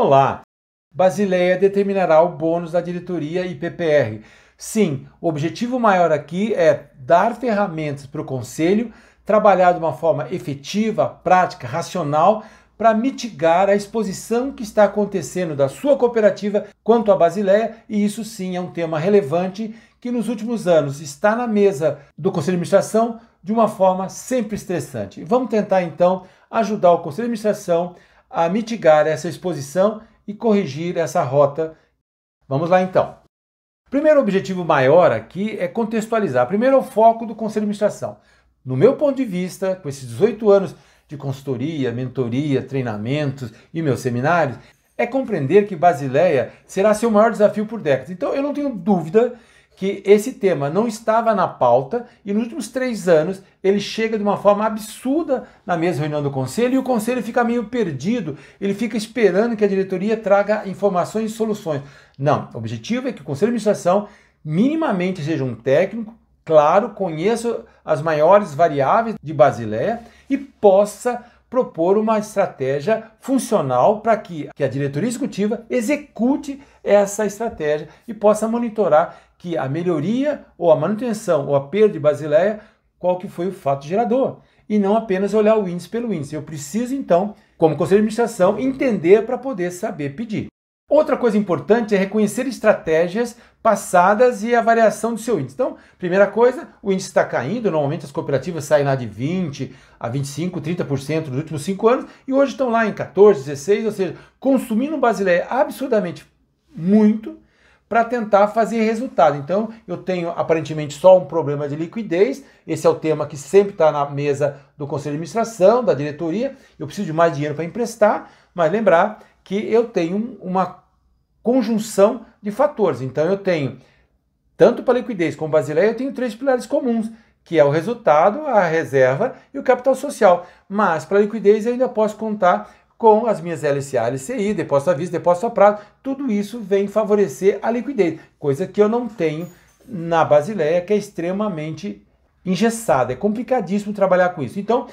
Olá! Basileia determinará o bônus da diretoria e PPR. Sim, o objetivo maior aqui é dar ferramentas para o conselho trabalhar de uma forma efetiva, prática, racional para mitigar a exposição que está acontecendo da sua cooperativa quanto à Basileia, e isso sim é um tema relevante que nos últimos anos está na mesa do Conselho de Administração de uma forma sempre estressante. Vamos tentar então ajudar o Conselho de Administração a mitigar essa exposição e corrigir essa rota. Vamos lá então. Primeiro objetivo maior aqui é contextualizar. Primeiro é o foco do Conselho de Administração. No meu ponto de vista, com esses 18 anos de consultoria, mentoria, treinamentos e meus seminários, é compreender que Basileia será seu maior desafio por décadas. Então eu não tenho dúvida que esse tema não estava na pauta e nos últimos três anos ele chega de uma forma absurda na mesma reunião do conselho e o conselho fica meio perdido, ele fica esperando que a diretoria traga informações e soluções. Não, o objetivo é que o conselho de administração minimamente seja um técnico, claro, conheça as maiores variáveis de Basileia e possa propor uma estratégia funcional para que, que a diretoria executiva execute essa estratégia e possa monitorar que a melhoria ou a manutenção ou a perda de Basileia, qual que foi o fato gerador. E não apenas olhar o índice pelo índice. Eu preciso, então, como conselho de administração, entender para poder saber pedir. Outra coisa importante é reconhecer estratégias passadas e a variação do seu índice. Então, primeira coisa, o índice está caindo, normalmente as cooperativas saem lá de 20% a 25%, 30% nos últimos 5 anos e hoje estão lá em 14%, 16%, ou seja, consumindo Basileia absurdamente muito para tentar fazer resultado. Então, eu tenho aparentemente só um problema de liquidez, esse é o tema que sempre está na mesa do Conselho de Administração, da diretoria, eu preciso de mais dinheiro para emprestar, mas lembrar que eu tenho uma conjunção de fatores. Então eu tenho, tanto para liquidez como Basileia, eu tenho três pilares comuns, que é o resultado, a reserva e o capital social. Mas para liquidez eu ainda posso contar com as minhas LCA, LCI, depósito à vista, depósito a prazo. Tudo isso vem favorecer a liquidez, coisa que eu não tenho na Basileia, que é extremamente engessada. É complicadíssimo trabalhar com isso. Então,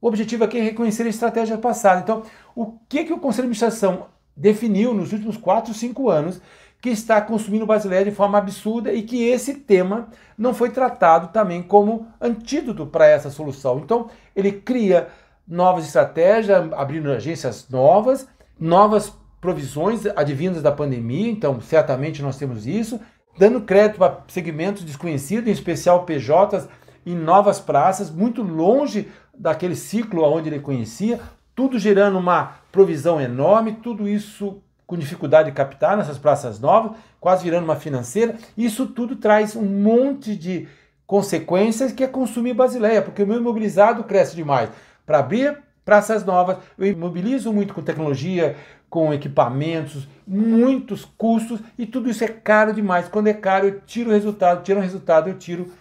o objetivo aqui é reconhecer a estratégia passada. Então, o que, que o Conselho de Administração definiu nos últimos 4, 5 anos que está consumindo Basileia de forma absurda e que esse tema não foi tratado também como antídoto para essa solução. Então, ele cria novas estratégias, abrindo agências novas, novas provisões advindas da pandemia, então certamente nós temos isso, dando crédito para segmentos desconhecidos, em especial PJs, em novas praças, muito longe daquele ciclo onde ele conhecia, tudo gerando uma provisão enorme, tudo isso com dificuldade de captar nessas praças novas, quase virando uma financeira. Isso tudo traz um monte de consequências que é consumir Basileia, porque o meu imobilizado cresce demais. Para abrir praças novas, eu imobilizo muito com tecnologia, com equipamentos, muitos custos e tudo isso é caro demais. Quando é caro, eu tiro o resultado, tiro o resultado, eu tiro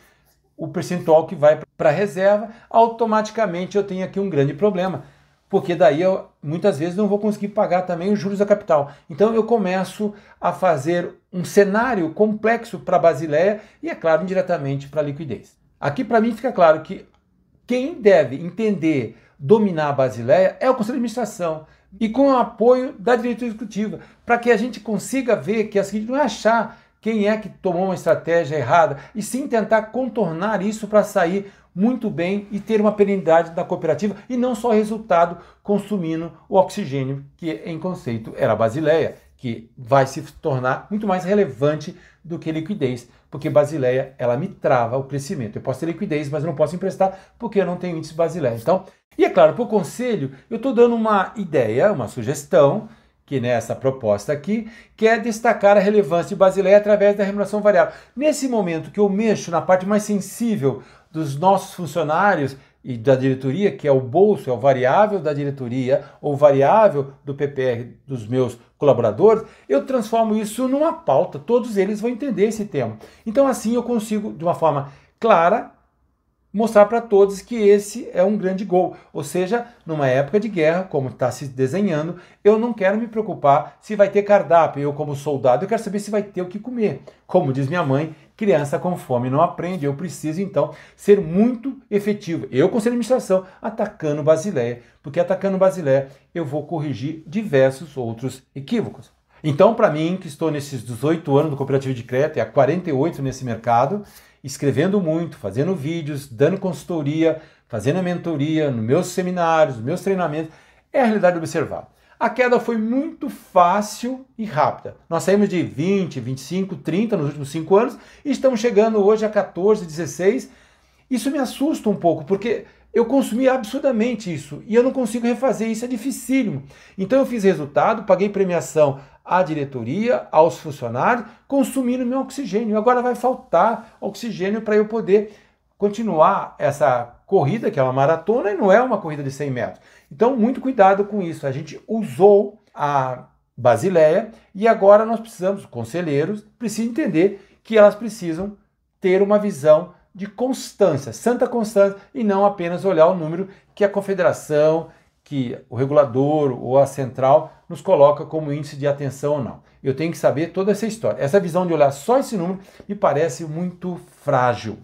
o percentual que vai para a reserva, automaticamente eu tenho aqui um grande problema, porque daí eu muitas vezes não vou conseguir pagar também os juros da capital. Então eu começo a fazer um cenário complexo para a Basileia e, é claro, indiretamente para a liquidez. Aqui para mim fica claro que quem deve entender, dominar a Basileia é o Conselho de Administração e com o apoio da diretoria executiva, para que a gente consiga ver que a seguinte não é achar quem é que tomou uma estratégia errada, e sim tentar contornar isso para sair muito bem e ter uma perenidade da cooperativa e não só resultado consumindo o oxigênio, que em conceito era a Basileia, que vai se tornar muito mais relevante do que liquidez, porque Basileia ela me trava o crescimento. Eu posso ter liquidez, mas não posso emprestar porque eu não tenho índice Basileia. Então, e é claro, para o conselho, eu estou dando uma ideia, uma sugestão que nessa proposta aqui, quer destacar a relevância de Basileia através da remuneração variável. Nesse momento que eu mexo na parte mais sensível dos nossos funcionários e da diretoria, que é o bolso, é o variável da diretoria, ou variável do PPR dos meus colaboradores, eu transformo isso numa pauta, todos eles vão entender esse tema. Então assim eu consigo, de uma forma clara, mostrar para todos que esse é um grande gol. Ou seja, numa época de guerra, como está se desenhando, eu não quero me preocupar se vai ter cardápio. Eu, como soldado, eu quero saber se vai ter o que comer. Como diz minha mãe, criança com fome não aprende. Eu preciso, então, ser muito efetivo. Eu, Conselho de Administração, atacando Basileia, porque atacando Basileia eu vou corrigir diversos outros equívocos. Então, para mim, que estou nesses 18 anos do cooperativo de crédito e há 48 nesse mercado, escrevendo muito, fazendo vídeos, dando consultoria, fazendo a mentoria nos meus seminários, nos meus treinamentos, é a realidade observada. A queda foi muito fácil e rápida. Nós saímos de 20, 25, 30 nos últimos 5 anos e estamos chegando hoje a 14, 16. Isso me assusta um pouco, porque eu consumi absurdamente isso e eu não consigo refazer isso, é dificílimo. Então eu fiz resultado, paguei premiação à diretoria, aos funcionários, consumindo meu oxigênio. Agora vai faltar oxigênio para eu poder continuar essa corrida, que é uma maratona e não é uma corrida de 100 metros. Então, muito cuidado com isso. A gente usou a Basileia e agora nós precisamos, conselheiros, precisam entender que elas precisam ter uma visão de constância, santa constância, e não apenas olhar o número que a confederação, que o regulador ou a central nos coloca como índice de atenção ou não. Eu tenho que saber toda essa história. Essa visão de olhar só esse número me parece muito frágil.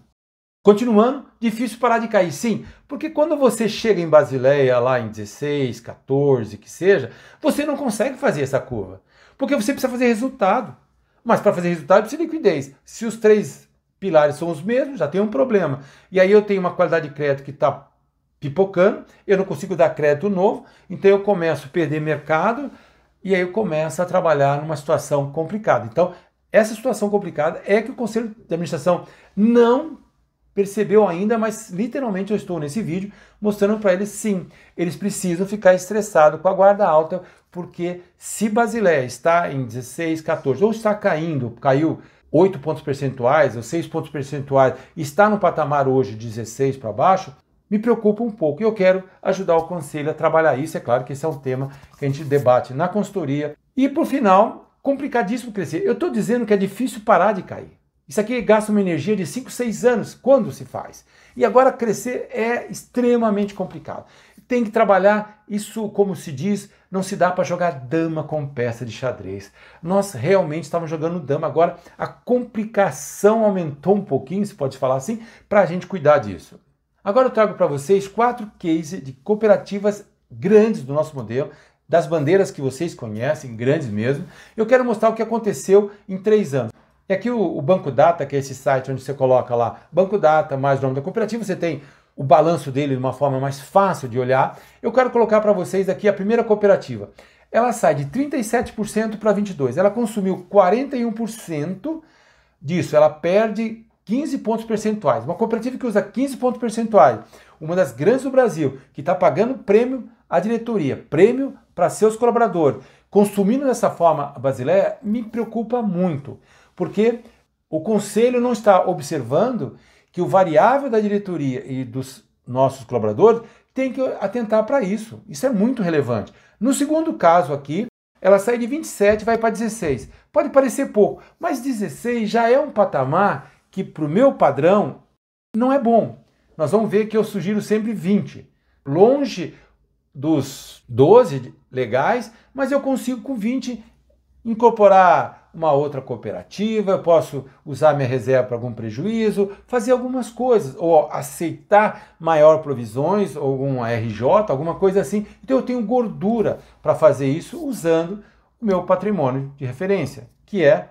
Continuando, difícil parar de cair, sim, porque quando você chega em Basileia lá em 16, 14, que seja, você não consegue fazer essa curva, porque você precisa fazer resultado. Mas para fazer resultado precisa de liquidez. Se os três pilares são os mesmos, já tem um problema. E aí eu tenho uma qualidade de crédito que está pipocando, eu não consigo dar crédito novo, então eu começo a perder mercado e aí eu começo a trabalhar numa situação complicada. Então, essa situação complicada é que o Conselho de Administração não percebeu ainda, mas literalmente eu estou nesse vídeo mostrando para eles sim, eles precisam ficar estressados com a guarda alta, porque se Basileia está em 16, 14 ou está caindo, caiu 8 pontos percentuais ou 6 pontos percentuais, está no patamar hoje 16 para baixo, me preocupa um pouco e eu quero ajudar o conselho a trabalhar isso. É claro que esse é um tema que a gente debate na consultoria. E por final, complicadíssimo crescer. Eu estou dizendo que é difícil parar de cair. Isso aqui gasta uma energia de 5, 6 anos. Quando se faz? E agora crescer é extremamente complicado. Tem que trabalhar isso, como se diz, não se dá para jogar dama com peça de xadrez. Nós realmente estamos jogando dama. Agora a complicação aumentou um pouquinho, se pode falar assim, para a gente cuidar disso. Agora eu trago para vocês quatro cases de cooperativas grandes do nosso modelo, das bandeiras que vocês conhecem, grandes mesmo. Eu quero mostrar o que aconteceu em três anos. E aqui o, o Banco Data, que é esse site onde você coloca lá Banco Data mais o nome da cooperativa, você tem o balanço dele de uma forma mais fácil de olhar. Eu quero colocar para vocês aqui a primeira cooperativa. Ela sai de 37% para 22%. Ela consumiu 41% disso. Ela perde 15 pontos percentuais. Uma cooperativa que usa 15 pontos percentuais, uma das grandes do Brasil, que está pagando prêmio à diretoria, prêmio para seus colaboradores, consumindo dessa forma a Basileia, me preocupa muito, porque o conselho não está observando que o variável da diretoria e dos nossos colaboradores tem que atentar para isso. Isso é muito relevante. No segundo caso aqui, ela sai de 27 e vai para 16. Pode parecer pouco, mas 16 já é um patamar que para o meu padrão não é bom. Nós vamos ver que eu sugiro sempre 20. Longe dos 12 legais, mas eu consigo com 20 incorporar uma outra cooperativa, eu posso usar minha reserva para algum prejuízo, fazer algumas coisas, ou aceitar maior provisões, ou algum RJ, alguma coisa assim. Então eu tenho gordura para fazer isso usando o meu patrimônio de referência, que é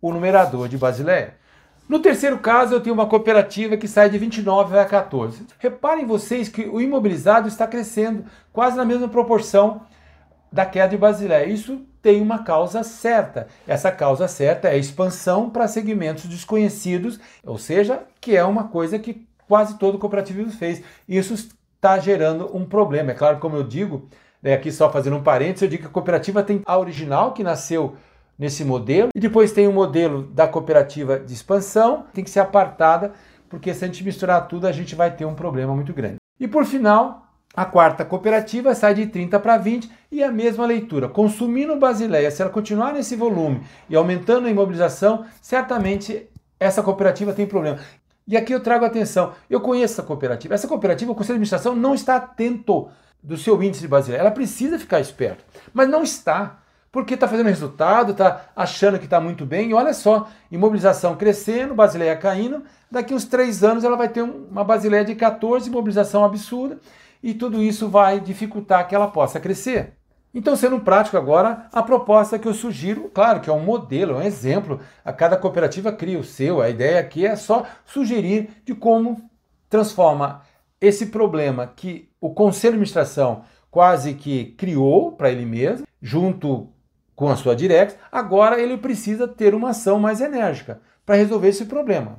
o numerador de Basileia. No terceiro caso, eu tenho uma cooperativa que sai de 29 a 14. Reparem vocês que o imobilizado está crescendo quase na mesma proporção da queda de Basileia. Isso tem uma causa certa. Essa causa certa é a expansão para segmentos desconhecidos, ou seja, que é uma coisa que quase todo cooperativismo fez. Isso está gerando um problema. É claro, como eu digo, né, aqui só fazendo um parênteses, eu digo que a cooperativa tem a original que nasceu nesse modelo. E depois tem o modelo da cooperativa de expansão, tem que ser apartada, porque se a gente misturar tudo, a gente vai ter um problema muito grande. E por final, a quarta cooperativa sai de 30 para 20 e a mesma leitura. Consumindo Basileia, se ela continuar nesse volume e aumentando a imobilização, certamente essa cooperativa tem problema. E aqui eu trago atenção. Eu conheço essa cooperativa. Essa cooperativa, o Conselho de Administração não está atento do seu índice de Basileia. Ela precisa ficar esperta, mas não está. Porque está fazendo resultado, está achando que está muito bem. E olha só, imobilização crescendo, Basileia caindo. Daqui uns três anos ela vai ter uma Basileia de 14, imobilização absurda. E tudo isso vai dificultar que ela possa crescer. Então, sendo prático agora, a proposta que eu sugiro, claro que é um modelo, é um exemplo, a cada cooperativa cria o seu, a ideia aqui é só sugerir de como transforma esse problema que o conselho de administração quase que criou para ele mesmo, junto com a sua direct, agora ele precisa ter uma ação mais enérgica para resolver esse problema.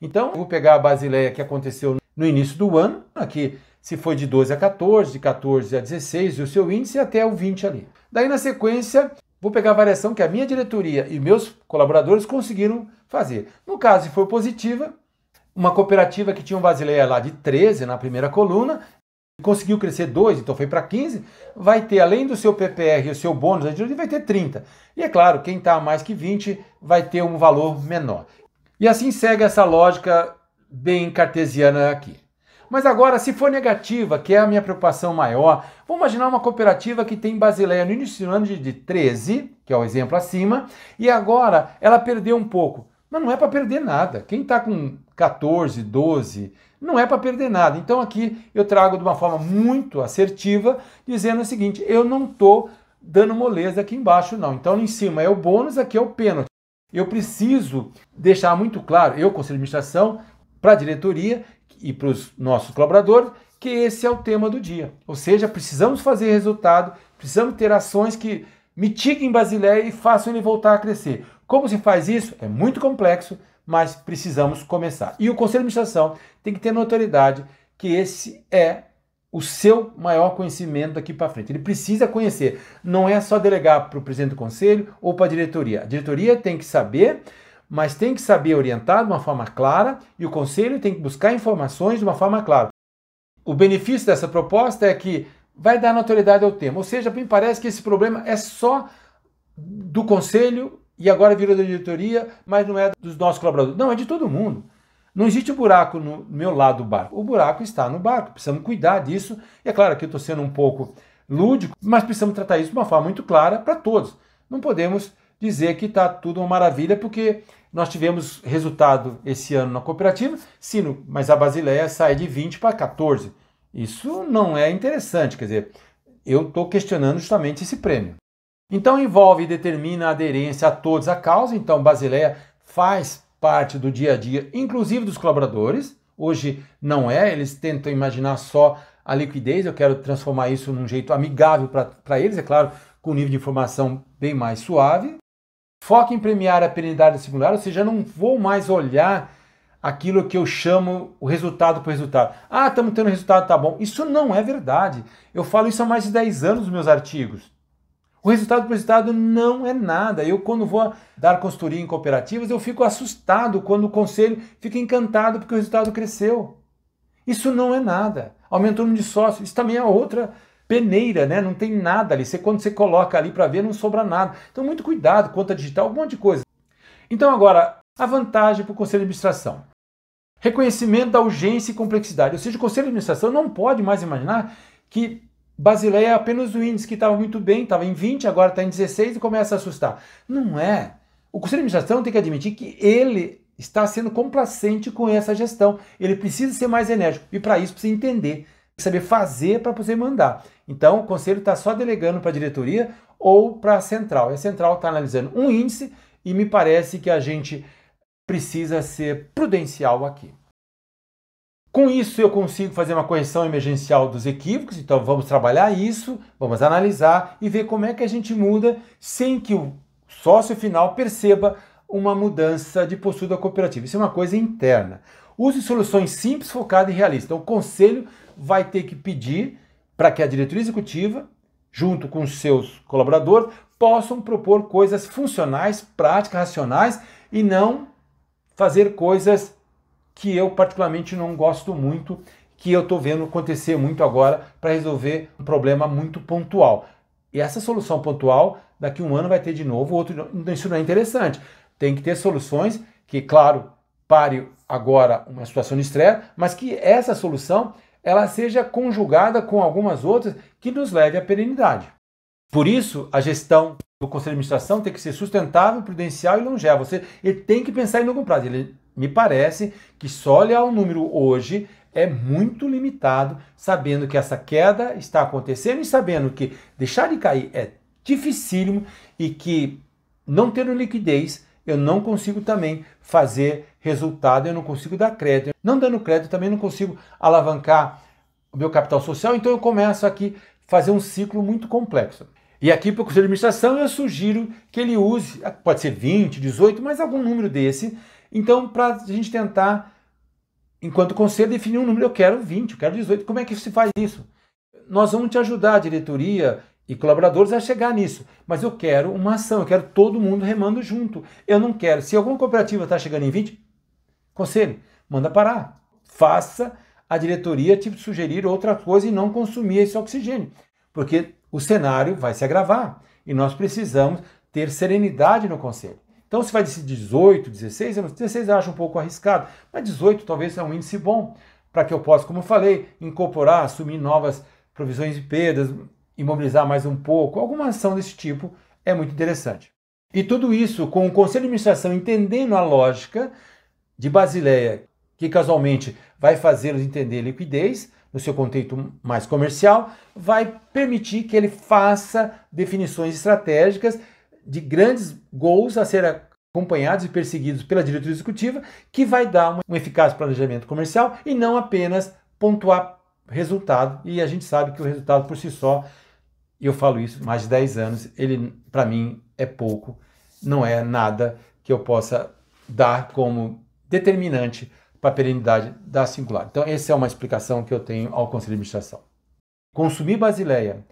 Então, vou pegar a Basileia que aconteceu no início do ano, aqui se foi de 12 a 14, de 14 a 16 e o seu índice até o 20 ali. Daí na sequência, vou pegar a variação que a minha diretoria e meus colaboradores conseguiram fazer. No caso, se for positiva, uma cooperativa que tinha um Basileia lá de 13 na primeira coluna, conseguiu crescer 2, então foi para 15, vai ter, além do seu PPR e o seu bônus vai ter 30. E é claro, quem está mais que 20 vai ter um valor menor. E assim segue essa lógica bem cartesiana aqui. Mas agora, se for negativa, que é a minha preocupação maior, vamos imaginar uma cooperativa que tem Basileia no início do ano de 13, que é o exemplo acima, e agora ela perdeu um pouco. Mas não é para perder nada. Quem está com 14, 12, não é para perder nada. Então aqui eu trago de uma forma muito assertiva, dizendo o seguinte: eu não estou dando moleza aqui embaixo, não. Então em cima é o bônus, aqui é o pênalti. Eu preciso deixar muito claro, eu, Conselho de Administração, para a diretoria, e para os nossos colaboradores que esse é o tema do dia. Ou seja, precisamos fazer resultado, precisamos ter ações que mitiguem Basileia e façam ele voltar a crescer. Como se faz isso? É muito complexo, mas precisamos começar. E o Conselho de Administração tem que ter notoriedade que esse é o seu maior conhecimento daqui para frente. Ele precisa conhecer. Não é só delegar para o presidente do conselho ou para a diretoria. A diretoria tem que saber mas tem que saber orientar de uma forma clara e o conselho tem que buscar informações de uma forma clara. O benefício dessa proposta é que vai dar notoriedade ao tema, ou seja, me parece que esse problema é só do conselho e agora virou da diretoria, mas não é dos nossos colaboradores. Não, é de todo mundo. Não existe buraco no meu lado do barco. O buraco está no barco. Precisamos cuidar disso. E é claro que eu estou sendo um pouco lúdico, mas precisamos tratar isso de uma forma muito clara para todos. Não podemos dizer que está tudo uma maravilha, porque nós tivemos resultado esse ano na cooperativa, sim, mas a Basileia sai de 20 para 14. Isso não é interessante, quer dizer, eu estou questionando justamente esse prêmio. Então envolve e determina a aderência a todos a causa, então Basileia faz parte do dia a dia, inclusive dos colaboradores. Hoje não é, eles tentam imaginar só a liquidez, eu quero transformar isso num jeito amigável para eles, é claro, com um nível de informação bem mais suave. Foca em premiar a perenidade singular, ou seja, não vou mais olhar aquilo que eu chamo o resultado por resultado. Ah, estamos tendo resultado, tá bom. Isso não é verdade. Eu falo isso há mais de 10 anos nos meus artigos. O resultado por resultado não é nada. Eu, quando vou dar consultoria em cooperativas, eu fico assustado quando o conselho fica encantado porque o resultado cresceu. Isso não é nada. Aumentou o número de sócios. Isso também é outra peneira, né? Não tem nada ali. Você, quando você coloca ali para ver, não sobra nada. Então, muito cuidado, conta digital, um monte de coisa. Então, agora, a vantagem para o Conselho de Administração. Reconhecimento da urgência e complexidade. Ou seja, o Conselho de Administração não pode mais imaginar que Basileia é apenas o índice que estava muito bem, estava em 20, agora está em 16 e começa a assustar. Não é. O Conselho de Administração tem que admitir que ele está sendo complacente com essa gestão. Ele precisa ser mais enérgico e, para isso, precisa entender saber fazer para você mandar. Então, o conselho está só delegando para a diretoria ou para a central. E a central está analisando um índice e me parece que a gente precisa ser prudencial aqui. Com isso, eu consigo fazer uma correção emergencial dos equívocos, então vamos trabalhar isso, vamos analisar e ver como é que a gente muda sem que o sócio final perceba uma mudança de postura cooperativa. Isso é uma coisa interna. Use soluções simples, focadas e realistas. Então, o conselho vai ter que pedir para que a diretoria executiva, junto com os seus colaboradores, possam propor coisas funcionais, práticas, racionais e não fazer coisas que eu particularmente não gosto muito, que eu estou vendo acontecer muito agora para resolver um problema muito pontual. E essa solução pontual, daqui um ano vai ter de novo outro. Isso não é interessante. Tem que ter soluções que, claro, pare agora uma situação de estresse, mas que essa solução ela seja conjugada com algumas outras que nos leve à perenidade. Por isso, a gestão do conselho de administração tem que ser sustentável, prudencial e longeva. Você ele tem que pensar em longo prazo. Ele me parece que só olhar o número hoje é muito limitado, sabendo que essa queda está acontecendo e sabendo que deixar de cair é dificílimo e que não tendo liquidez eu não consigo também fazer resultado, eu não consigo dar crédito. Não dando crédito, também não consigo alavancar o meu capital social, então eu começo aqui fazer um ciclo muito complexo. E aqui para o Conselho de Administração eu sugiro que ele use, pode ser 20, 18, mas algum número desse. Então, para a gente tentar, enquanto conselho, definir um número, eu quero 20, eu quero 18. Como é que se faz isso? Nós vamos te ajudar, a diretoria e colaboradores, a chegar nisso. Mas eu quero uma ação, eu quero todo mundo remando junto. Eu não quero, se alguma cooperativa está chegando em 20, conselho, manda parar. Faça a diretoria te sugerir outra coisa e não consumir esse oxigênio. Porque o cenário vai se agravar e nós precisamos ter serenidade no conselho. Então, se vai decidir 18, 16, 16 eu acho um pouco arriscado, mas 18 talvez é um índice bom para que eu possa, como eu falei, incorporar, assumir novas provisões de perdas, imobilizar mais um pouco. Alguma ação desse tipo é muito interessante. E tudo isso com o conselho de administração entendendo a lógica de Basileia, que casualmente vai fazê-los entender liquidez, no seu contexto mais comercial, vai permitir que ele faça definições estratégicas de grandes gols a ser acompanhados e perseguidos pela diretoria executiva, que vai dar um eficaz planejamento comercial e não apenas pontuar resultado. E a gente sabe que o resultado por si só, e eu falo isso mais de 10 anos, ele para mim é pouco, não é nada que eu possa dar como determinante para a perenidade da singular. Então, essa é uma explicação que eu tenho ao Conselho de Administração. Consumir Basileia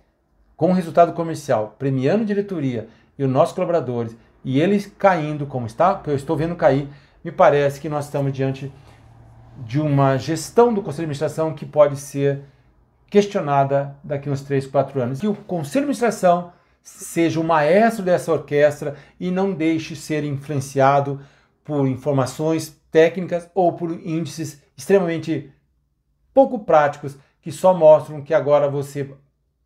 com resultado comercial, premiando diretoria e os nossos colaboradores, e eles caindo como está, que eu estou vendo cair, me parece que nós estamos diante de uma gestão do Conselho de Administração que pode ser questionada daqui uns 3, 4 anos. Que o Conselho de Administração seja o maestro dessa orquestra e não deixe ser influenciado por informações técnicas ou por índices extremamente pouco práticos que só mostram que agora você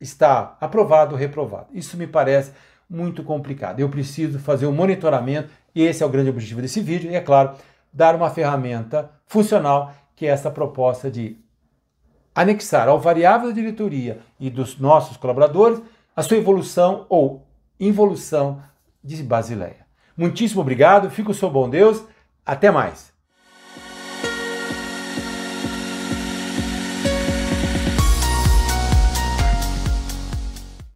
está aprovado ou reprovado. Isso me parece muito complicado. Eu preciso fazer um monitoramento e esse é o grande objetivo desse vídeo e, é claro, dar uma ferramenta funcional que é essa proposta de anexar ao variável da diretoria e dos nossos colaboradores a sua evolução ou involução de Basileia. Muitíssimo obrigado, fico sob bom Deus, até mais.